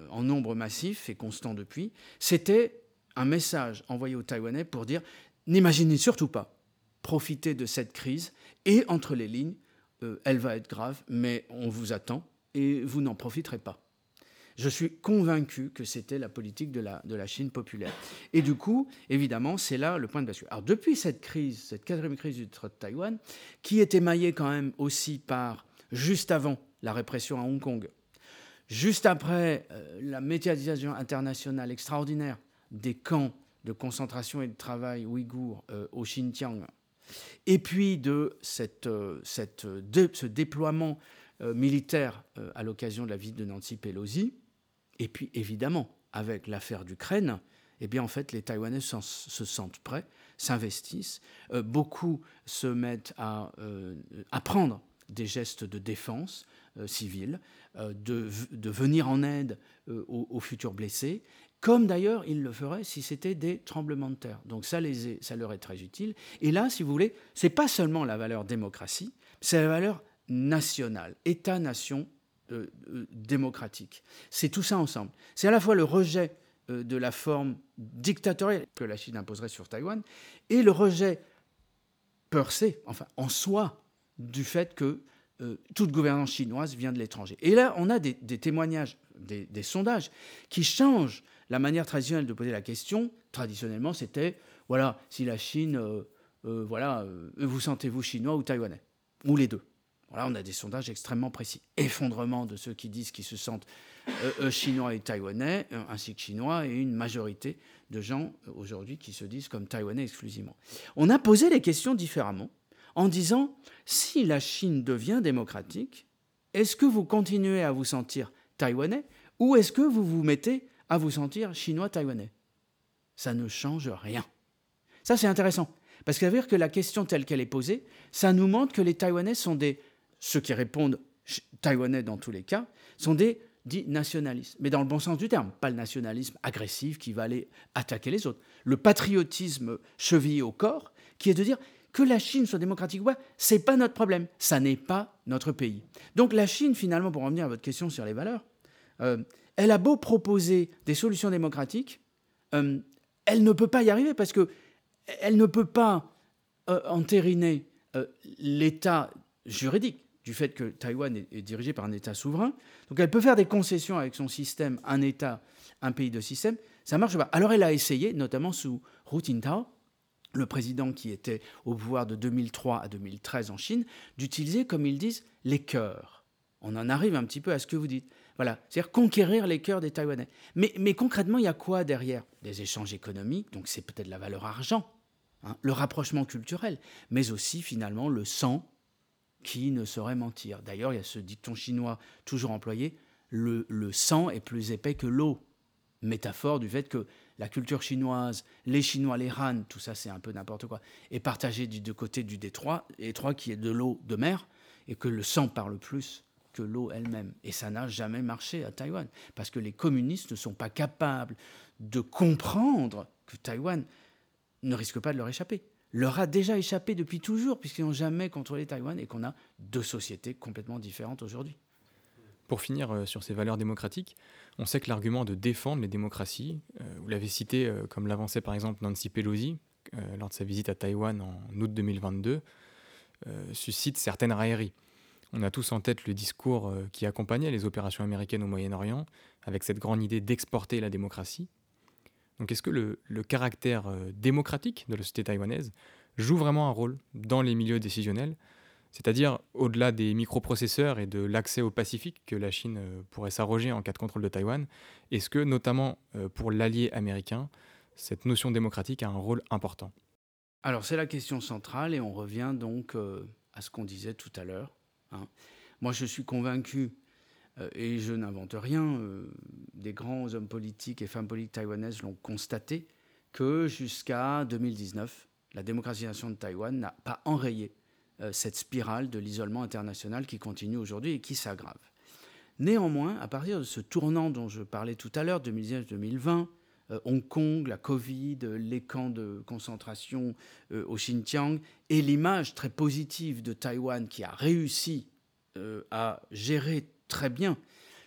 en nombre massif et constant depuis, c'était un message envoyé aux Taïwanais pour dire N'imaginez surtout pas profiter de cette crise et entre les lignes, euh, elle va être grave, mais on vous attend et vous n'en profiterez pas. Je suis convaincu que c'était la politique de la, de la Chine populaire. Et du coup, évidemment, c'est là le point de bascule. Alors depuis cette crise, cette quatrième crise du de Taïwan, qui est émaillée quand même aussi par, juste avant la répression à Hong Kong, juste après euh, la médiatisation internationale extraordinaire des camps de concentration et de travail ouïghour euh, au Xinjiang, et puis de cette, euh, cette ce déploiement militaire à l'occasion de la visite de Nancy Pelosi, et puis évidemment avec l'affaire d'Ukraine, eh bien en fait les Taïwanais se sentent prêts, s'investissent, beaucoup se mettent à, à, prendre des gestes de défense civile, de, de, venir en aide aux, aux futurs blessés, comme d'ailleurs ils le feraient si c'était des tremblements de terre. Donc ça, les ça leur est très utile. Et là, si vous voulez, c'est pas seulement la valeur démocratie, c'est la valeur nationale, État-nation euh, euh, démocratique. C'est tout ça ensemble. C'est à la fois le rejet euh, de la forme dictatoriale que la Chine imposerait sur Taïwan et le rejet per se, enfin en soi, du fait que toute gouvernance chinoise vient de l'étranger. Et là, on a des, témoignages, des, sondages qui changent la manière traditionnelle de poser la question, traditionnellement, c'était voilà, si la Chine, voilà, vous sentez-vous chinois ou taïwanais? Ou les deux. Voilà, on a des sondages extrêmement précis. Effondrement de ceux qui disent qu'ils se sentent chinois et taïwanais, ainsi que chinois, et une majorité de gens aujourd'hui qui se disent comme taïwanais exclusivement. On a posé les questions différemment en disant si la Chine devient démocratique, est-ce que vous continuez à vous sentir taïwanais ou est-ce que vous vous mettez à vous sentir chinois-taïwanais. Ça ne change rien. Ça, c'est intéressant. Parce que ça que la question telle qu'elle est posée, ça nous montre que les Taïwanais sont des, ceux qui répondent taïwanais dans tous les cas, sont des dits nationalistes. Mais dans le bon sens du terme, pas le nationalisme agressif qui va aller attaquer les autres. Le patriotisme chevillé au corps, qui est de dire que la Chine soit démocratique ou pas, c'est pas notre problème. Ça n'est pas notre pays. Donc la Chine, finalement, pour revenir à votre question sur les valeurs, euh, elle a beau proposer des solutions démocratiques, euh, elle ne peut pas y arriver parce que elle ne peut pas euh, entériner l'état juridique du fait que Taïwan est, dirigé par un État souverain. Donc elle peut faire des concessions avec son système, un État, un pays de système. Ça marche pas. Alors elle a essayé, notamment sous Hu Jintao, le président qui était au pouvoir de 2003 à 2013 en Chine, d'utiliser, comme ils disent, les cœurs. On en arrive un petit peu à ce que vous dites. Voilà, c'est-à-dire conquérir les cœurs des Taïwanais. Mais, mais, concrètement, il y a quoi derrière? Des échanges économiques, donc c'est peut-être la valeur argent, hein, le rapprochement culturel, mais aussi finalement le sang qui ne saurait mentir. D'ailleurs, il y a ce dicton chinois toujours employé, le, le sang est plus épais que l'eau. Métaphore du fait que la culture chinoise, les Chinois, les Han, tout ça c'est un peu n'importe quoi, est partagé du deux côtés du détroit, détroit qui est de l'eau de mer, et que le sang parle plus que l'eau elle-même. Et ça n'a jamais marché à Taïwan, parce que les communistes ne sont pas capables de comprendre que Taïwan ne risque pas de leur échapper. Leur a déjà échappé depuis toujours, puisqu'ils n'ont jamais contrôlé Taïwan et qu'on a deux sociétés complètement différentes aujourd'hui. Pour finir euh, sur ces valeurs démocratiques, on sait que l'argument de défendre les démocraties, euh, vous l'avez cité euh, comme l'avançait par exemple Nancy Pelosi lors de sa visite à Taïwan en août 2022, suscite certaines railleries. On a tous en tête le discours qui accompagnait les opérations américaines au Moyen-Orient, avec cette grande idée d'exporter la démocratie. Donc est-ce que le, caractère euh, démocratique de la société taïwanaise joue vraiment un rôle dans les milieux décisionnels? C'est-à-dire, au-delà des microprocesseurs et de l'accès au Pacifique que la Chine euh, pourrait s'arroger en cas de contrôle de Taïwan, est-ce que, notamment pour l'allié américain, cette notion démocratique a un rôle important? Alors c'est la question centrale et on revient donc euh, à ce qu'on disait tout à l'heure. Hein. Moi je suis convaincu, euh, et je n'invente rien, euh, des grands hommes politiques et femmes politiques taïwanaises l'ont constaté, que jusqu'à 2019, la démocratisation de Taïwan n'a pas enrayé cette spirale de l'isolement international qui continue aujourd'hui et qui s'aggrave. Néanmoins, à partir de ce tournant dont je parlais tout à l'heure, 2019-2020, euh, Hong Kong, la Covid, euh, les camps de concentration euh, au Xinjiang, et l'image très positive de Taïwan qui a réussi à gérer très bien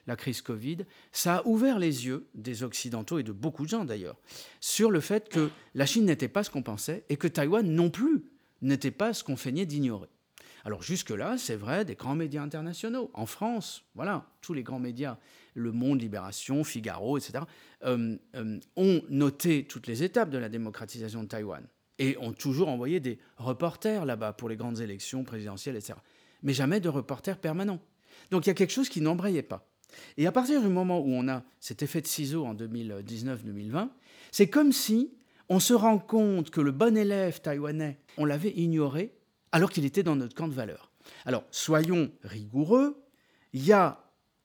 la crise Covid, ça a ouvert les yeux des Occidentaux et de beaucoup de gens d'ailleurs sur le fait que la Chine n'était pas ce qu'on pensait et que Taïwan non plus n'était pas ce qu'on feignait d'ignorer. Alors jusque-là, c'est vrai, des grands médias internationaux. En France, voilà, tous les grands médias, Le Monde, Libération, Figaro, etc., euh, euh, ont noté toutes les étapes de la démocratisation de Taïwan et ont toujours envoyé des reporters là-bas pour les grandes élections présidentielles, etc. Mais jamais de reporters permanents. Donc il y a quelque chose qui n'embrayait pas. Et à partir du moment où on a cet effet de ciseau en 2019-2020, c'est comme si on se rend compte que le bon élève taïwanais, on l'avait ignoré alors qu'il était dans notre camp de valeur. Alors, soyons rigoureux, il y a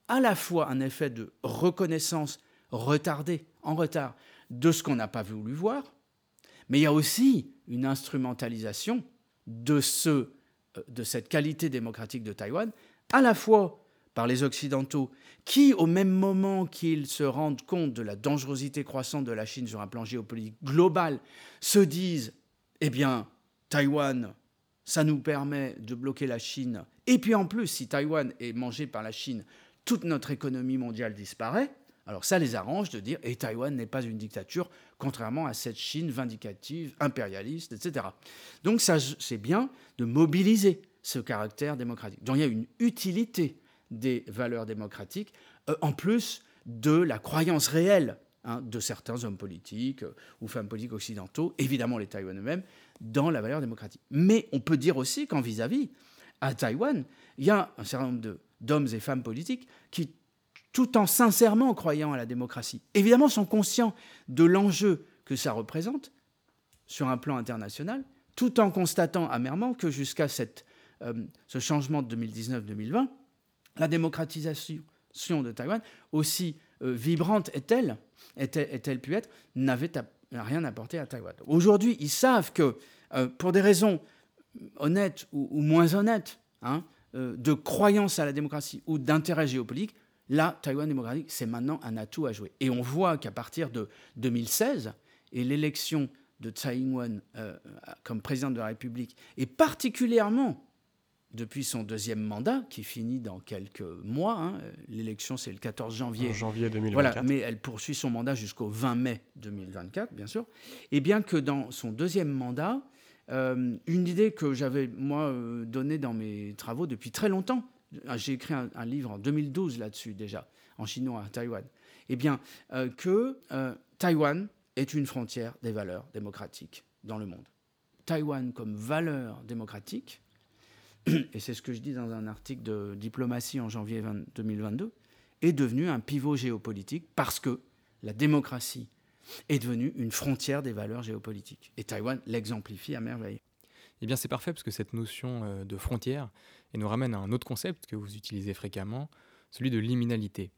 à la fois un effet de reconnaissance retardé, en retard, de ce qu'on n'a pas voulu voir, mais il y a aussi une instrumentalisation de, ce, euh, de cette qualité démocratique de Taïwan, à la fois par les Occidentaux, qui, au même moment qu'ils se rendent compte de la dangerosité croissante de la Chine sur un plan géopolitique global, se disent, eh bien, Taïwan ça nous permet de bloquer la Chine. Et puis en plus, si Taïwan est mangé par la Chine, toute notre économie mondiale disparaît. Alors ça les arrange de dire, et Taïwan n'est pas une dictature, contrairement à cette Chine vindicative, impérialiste, etc. Donc ça, c'est bien de mobiliser ce caractère démocratique. Donc il y a une utilité des valeurs démocratiques, euh, en plus de la croyance réelle hein, de certains hommes politiques euh, ou femmes politiques occidentaux, évidemment les Taïwanais eux-mêmes, dans la valeur démocratique. Mais on peut dire aussi qu'en vis-à-vis, à Taïwan, il y a un certain nombre d'hommes et femmes politiques qui, tout en sincèrement croyant à la démocratie, évidemment sont conscients de l'enjeu que ça représente sur un plan international, tout en constatant amèrement que jusqu'à euh, ce changement de 2019-2020, la démocratisation de Taïwan, aussi euh, vibrante est-elle, est-elle pu être, n'avait n'a rien apporté à Taïwan. Aujourd'hui, ils savent que euh, pour des raisons honnêtes ou, moins honnêtes, hein, euh, de croyance à la démocratie ou d'intérêt géopolitique, là, Taïwan démocratique, c'est maintenant un atout à jouer. Et on voit qu'à partir de 2016 et l'élection de Tsai Ing-wen euh, comme président de la République, et particulièrement depuis son deuxième mandat, qui finit dans quelques mois. Hein. L'élection, c'est le 14 janvier. En janvier 2024. Voilà, mais elle poursuit son mandat jusqu'au 20 mai 2024, bien sûr. Et bien que dans son deuxième mandat, euh, une idée que j'avais, moi, euh, donnée dans mes travaux depuis très longtemps, ah, j'ai écrit un, livre en 2012 là-dessus déjà, en chinois à Taïwan, eh bien, euh, que Taïwan est une frontière des valeurs démocratiques dans le monde. Taïwan comme valeur démocratique, et c'est ce que je dis dans un article de diplomatie en janvier 2022, est devenu un pivot géopolitique parce que la démocratie est devenue une frontière des valeurs géopolitiques. Et Taïwan l'exemplifie à merveille. Eh bien, c'est parfait parce que cette notion euh, de frontière nous ramène à un autre concept que vous utilisez fréquemment, celui de liminalité,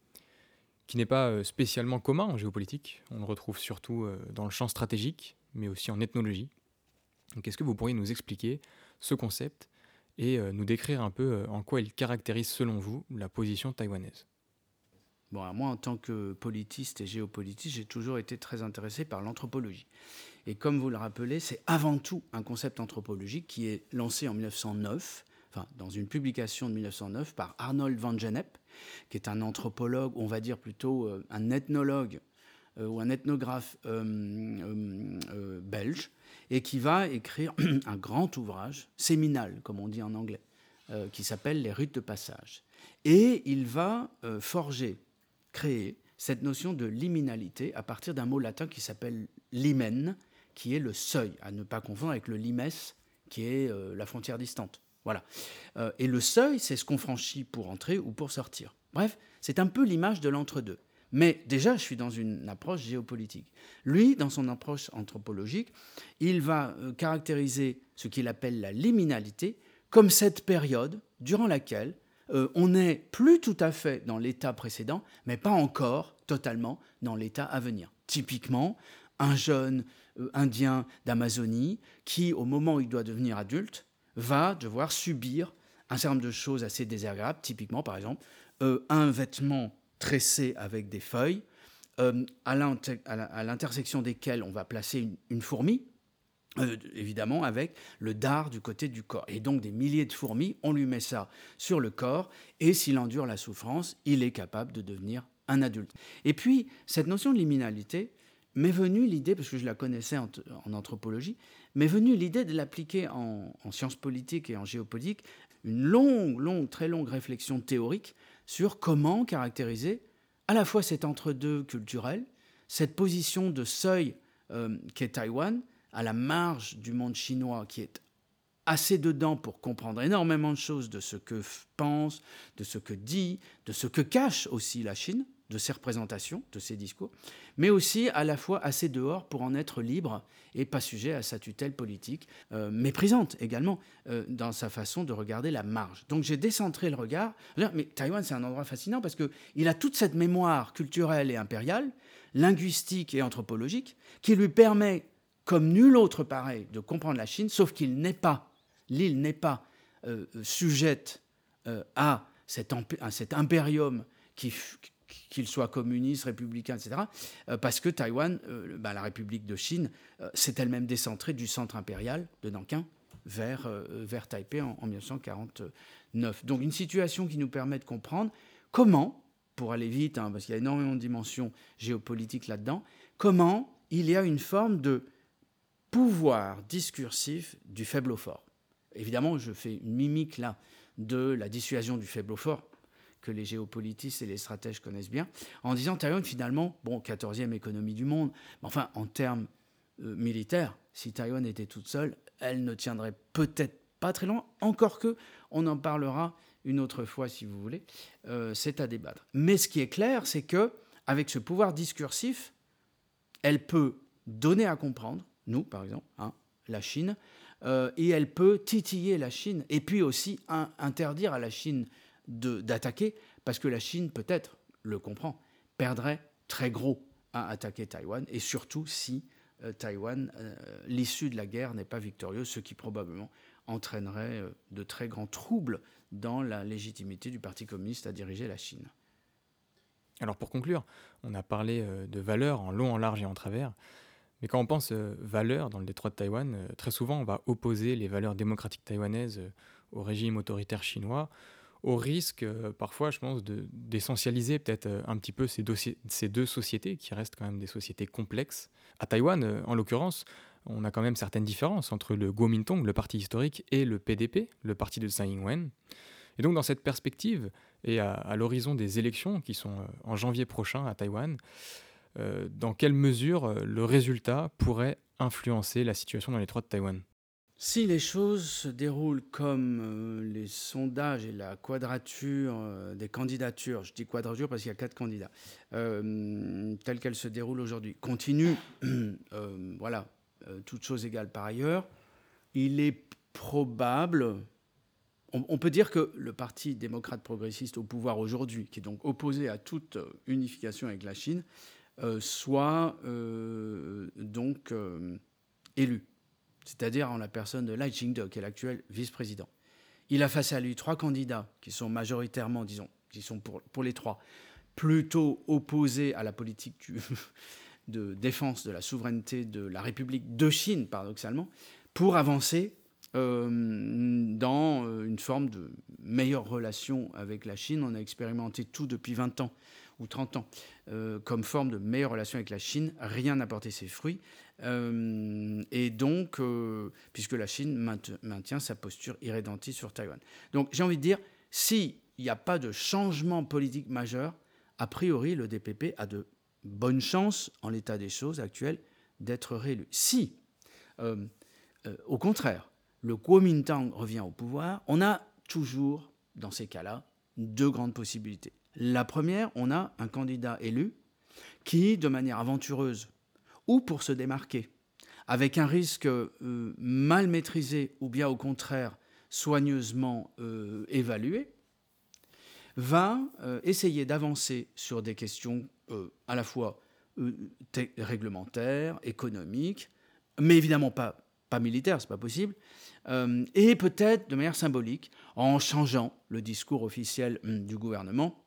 qui n'est pas euh, spécialement commun en géopolitique. On le retrouve surtout euh, dans le champ stratégique, mais aussi en ethnologie. Donc, est-ce que vous pourriez nous expliquer ce concept et euh, nous décrire un peu euh, en quoi il caractérise, selon vous, la position taïwanaise. Bon, moi, en tant que politiste et géopolitiste, j'ai toujours été très intéressé par l'anthropologie. Et comme vous le rappelez, c'est avant tout un concept anthropologique qui est lancé en 1909, enfin, dans une publication de 1909 par Arnold van Gennep, qui est un anthropologue, on va dire plutôt euh, un ethnologue ou un ethnographe belge, et qui va écrire un grand ouvrage, séminal, comme on dit en anglais, euh, qui s'appelle Les Rues de passage. Et il va euh, forger, créer cette notion de liminalité à partir d'un mot latin qui s'appelle limen, qui est le seuil, à ne pas confondre avec le limes, qui est euh, la frontière distante. Voilà. et le seuil, c'est ce qu'on franchit pour entrer ou pour sortir. Bref, c'est un peu l'image de l'entre-deux. Mais déjà, je suis dans une approche géopolitique. Lui, dans son approche anthropologique, il va euh, caractériser ce qu'il appelle la liminalité comme cette période durant laquelle euh, on n'est plus tout à fait dans l'état précédent, mais pas encore totalement dans l'état à venir. Typiquement, un jeune euh, indien d'Amazonie qui, au moment où il doit devenir adulte, va devoir subir un certain nombre de choses assez désagréables, typiquement par exemple un vêtement tressés avec des feuilles, euh, à l'intersection desquelles on va placer une, fourmi, euh, évidemment avec le dard du côté du corps. Et donc des milliers de fourmis, on lui met ça sur le corps, et s'il endure la souffrance, il est capable de devenir un adulte. Et puis, cette notion de liminalité m'est venue l'idée, parce que je la connaissais en, anthropologie, m'est venue l'idée de l'appliquer en, en sciences politiques et en géopolitique, une longue, longue, très longue réflexion théorique sur comment caractériser à la fois cet entre-deux culturel, cette position de seuil euh, qu'est Taïwan, à la marge du monde chinois qui est assez dedans pour comprendre énormément de choses de ce que pense, de ce que dit, de ce que cache aussi la Chine, de ses représentations, de ses discours, mais aussi à la fois assez dehors pour en être libre et pas sujet à sa tutelle politique, euh, méprisante également euh, dans sa façon de regarder la marge. Donc j'ai décentré le regard. Mais Taïwan, c'est un endroit fascinant parce qu'il a toute cette mémoire culturelle et impériale, linguistique et anthropologique, qui lui permet, comme nul autre pareil, de comprendre la Chine, sauf qu'il n'est pas, l'île n'est pas euh, sujette à cet, à cet impérium qui, qu'il soit communiste, républicain, etc. Euh, parce que Taïwan, euh, bah, la République de Chine, euh, s'est elle-même décentrée du centre impérial de Nankin vers, vers Taipei en, 1949. Donc une situation qui nous permet de comprendre comment, pour aller vite, hein, parce qu'il y a énormément de dimensions géopolitiques là-dedans, comment il y a une forme de pouvoir discursif du faible au fort. Évidemment, je fais une mimique là de la dissuasion du faible au fort, que les géopolitistes et les stratèges connaissent bien, en disant Taïwan, finalement, bon, 14e économie du monde, mais enfin, en termes euh, militaires, si Taïwan était toute seule, elle ne tiendrait peut-être pas très loin, encore que on en parlera une autre fois si vous voulez, euh, c'est à débattre. Mais ce qui est clair, c'est que avec ce pouvoir discursif, elle peut donner à comprendre, nous par exemple, hein, la Chine, euh, et elle peut titiller la Chine, et puis aussi interdire à la Chine d'attaquer, parce que la Chine, peut-être, le comprend, perdrait très gros à attaquer Taïwan, et surtout si euh, Taïwan, euh, l'issue de la guerre n'est pas victorieuse, ce qui probablement entraînerait euh, de très grands troubles dans la légitimité du Parti communiste à diriger la Chine. Alors pour conclure, on a parlé de valeurs en long, en large et en travers. Mais quand on pense valeurs dans le détroit de Taïwan, très souvent on va opposer les valeurs démocratiques taïwanaises au régime autoritaire chinois au risque euh, parfois, je pense, d'essentialiser peut-être euh, un petit peu ces, deux sociétés, qui restent quand même des sociétés complexes. À Taïwan, euh, en l'occurrence, on a quand même certaines différences entre le Kuomintang, le parti historique, et le PDP, le parti de Tsai Ing-wen. Et donc dans cette perspective, et à, l'horizon des élections qui sont en janvier prochain à Taïwan, dans quelle mesure le résultat pourrait influencer la situation dans les trois de Taïwan? Si les choses se déroulent comme euh, les sondages et la quadrature euh, des candidatures, je dis quadrature parce qu'il y a quatre candidats, euh, telles qu'elles se déroulent aujourd'hui, continuent, voilà, toutes choses égales par ailleurs, il est probable, on, peut dire que le Parti démocrate progressiste au pouvoir aujourd'hui, qui est donc opposé à toute unification avec la Chine, soit donc élu c'est-à-dire en la personne de Lai Ching-te, qui est l'actuel vice-président. Il a face à lui trois candidats qui sont majoritairement, disons, qui sont pour, pour les trois, plutôt opposés à la politique de défense de la souveraineté de la République de Chine, paradoxalement, pour avancer euh, dans euh, une forme de meilleure relation avec la Chine. On a expérimenté tout depuis 20 ans ou 30 ans euh, comme forme de meilleure relation avec la Chine. Rien n'a porté ses fruits. Euh, et donc, euh, puisque la Chine maintient sa posture irrédentiste sur Taïwan. Donc, j'ai envie de dire, s'il n'y a pas de changement politique majeur, a priori, le DPP a de bonnes chances, en l'état des choses actuelles, d'être réélu. Si, au contraire, le Kuomintang revient au pouvoir, on a toujours, dans ces cas-là, deux grandes possibilités. La première, on a un candidat élu qui, de manière aventureuse ou pour se démarquer, avec un risque euh, mal maîtrisé ou bien au contraire soigneusement euh, évalué, va euh, essayer d'avancer sur des questions à la fois réglementaires, économiques, mais évidemment pas, pas militaires, c'est pas possible, et peut-être de manière symbolique, en changeant le discours officiel hum, du gouvernement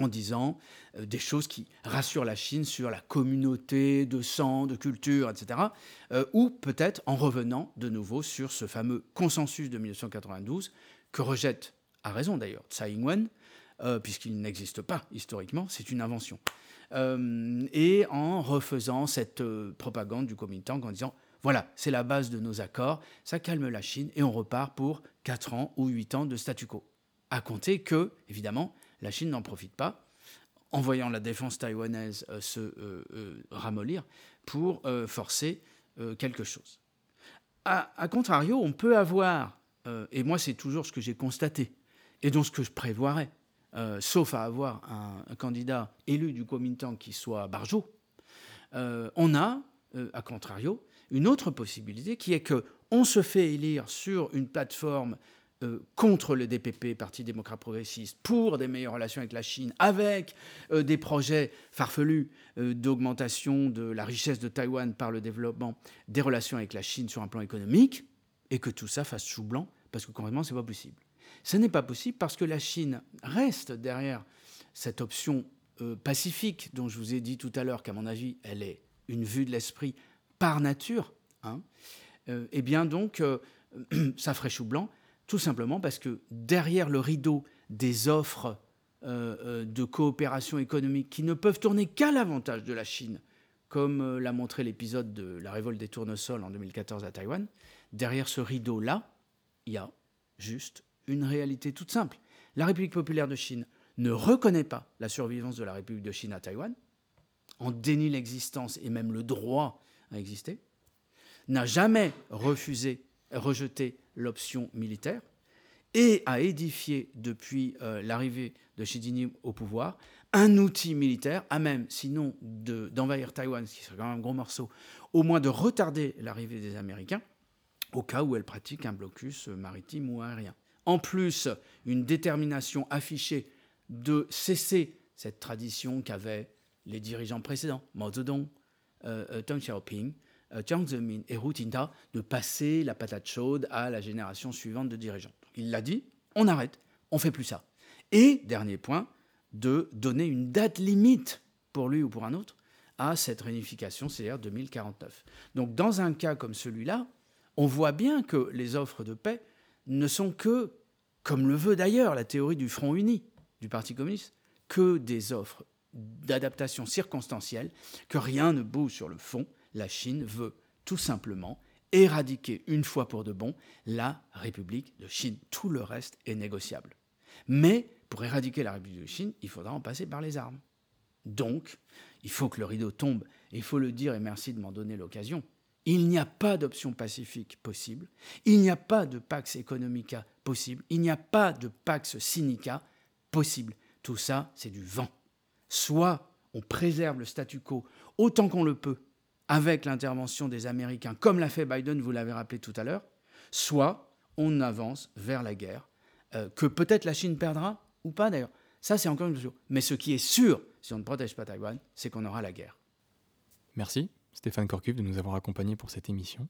en disant euh, des choses qui rassurent la Chine sur la communauté de sang, de culture, etc. Euh, ou peut-être en revenant de nouveau sur ce fameux consensus de 1992 que rejette, à raison d'ailleurs, Tsai Ing-wen, euh, puisqu'il n'existe pas historiquement, c'est une invention. et en refaisant cette propagande du Kuomintang en disant voilà, c'est la base de nos accords, ça calme la Chine et on repart pour 4 ans ou 8 ans de statu quo. À compter que, évidemment, la Chine n'en profite pas, en voyant la défense taïwanaise euh, se euh, euh, ramollir, pour forcer quelque chose. A, contrario, on peut avoir, et moi c'est toujours ce que j'ai constaté, et donc ce que je prévoirais, sauf à avoir un, candidat élu du Kuomintang qui soit Barjot, on a, à contrario, une autre possibilité qui est que on se fait élire sur une plateforme euh, contre le DPP, Parti démocrate progressiste, pour des meilleures relations avec la Chine, avec euh, des projets farfelus euh, d'augmentation de la richesse de Taïwan par le développement des relations avec la Chine sur un plan économique, et que tout ça fasse chou blanc, parce que concrètement, ce n'est pas possible. Ce n'est pas possible parce que la Chine reste derrière cette option pacifique dont je vous ai dit tout à l'heure qu'à mon avis, elle est une vue de l'esprit par nature. Hein. et bien donc, ça ferait chou blanc tout simplement parce que derrière le rideau des offres euh, euh, de coopération économique qui ne peuvent tourner qu'à l'avantage de la Chine, comme euh, l'a montré l'épisode de la révolte des tournesols en 2014 à Taïwan, derrière ce rideau-là, il y a juste une réalité toute simple. La République populaire de Chine ne reconnaît pas la survivance de la République de Chine à Taïwan, en dénie l'existence et même le droit à exister, n'a jamais refusé, rejeté l'option militaire et a édifié depuis euh, l'arrivée de Jinping au pouvoir un outil militaire à même, sinon d'envahir Taïwan, ce qui serait quand même un gros morceau, au moins de retarder l'arrivée des Américains au cas où elle pratique un blocus maritime ou aérien. En plus, une détermination affichée de cesser cette tradition qu'avaient les dirigeants précédents, Mao Zedong, euh, euh Deng Xiaoping, Jiang Zemin et Hu Jintao de passer la patate chaude à la génération suivante de dirigeants. Il l'a dit, on arrête, on fait plus ça. Et, dernier point, de donner une date limite pour lui ou pour un autre à cette réunification, c'est-à-dire 2049. Donc dans un cas comme celui-là, on voit bien que les offres de paix ne sont que, comme le veut d'ailleurs la théorie du Front uni du Parti communiste, que des offres d'adaptation circonstancielle, que rien ne bouge sur le fond, la Chine veut tout simplement éradiquer une fois pour de bon la République de Chine. Tout le reste est négociable. Mais pour éradiquer la République de Chine, il faudra en passer par les armes. Donc, il faut que le rideau tombe, il faut le dire, et merci de m'en donner l'occasion. Il n'y a pas d'option pacifique possible, il n'y a pas de Pax Economica possible, il n'y a pas de Pax Sinica possible. Tout ça, c'est du vent. Soit on préserve le statu quo autant qu'on le peut avec l'intervention des Américains, comme l'a fait Biden, vous l'avez rappelé tout à l'heure, soit on avance vers la guerre, euh, que peut-être la Chine perdra ou pas d'ailleurs. Ça, c'est encore une chose. Mais ce qui est sûr, si on ne protège pas Taïwan, c'est qu'on aura la guerre. Merci, Stéphane Corcuve, de nous avoir accompagnés pour cette émission.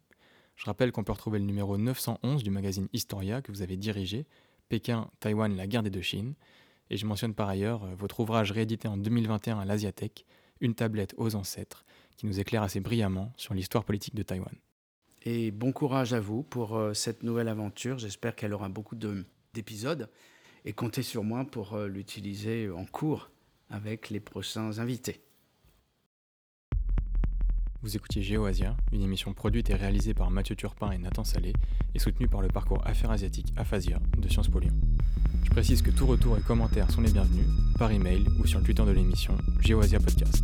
Je rappelle qu'on peut retrouver le numéro 911 du magazine Historia que vous avez dirigé, Pékin, Taïwan, la guerre des deux Chines. Et je mentionne par ailleurs euh, votre ouvrage réédité en 2021 à l'Asiatech, Une tablette aux ancêtres, qui nous éclaire assez brillamment sur l'histoire politique de Taïwan. Et bon courage à vous pour euh, cette nouvelle aventure. J'espère qu'elle aura beaucoup d'épisodes. Et comptez sur moi pour euh, l'utiliser en cours avec les prochains invités. Vous écoutiez GeoAsia, une émission produite et réalisée par Mathieu Turpin et Nathan Salé et soutenue par le parcours Affaires asiatiques Aphasia de Sciences Po Je précise que tout retour et commentaires sont les bienvenus par email ou sur le Twitter de l'émission GeoAsia Podcast.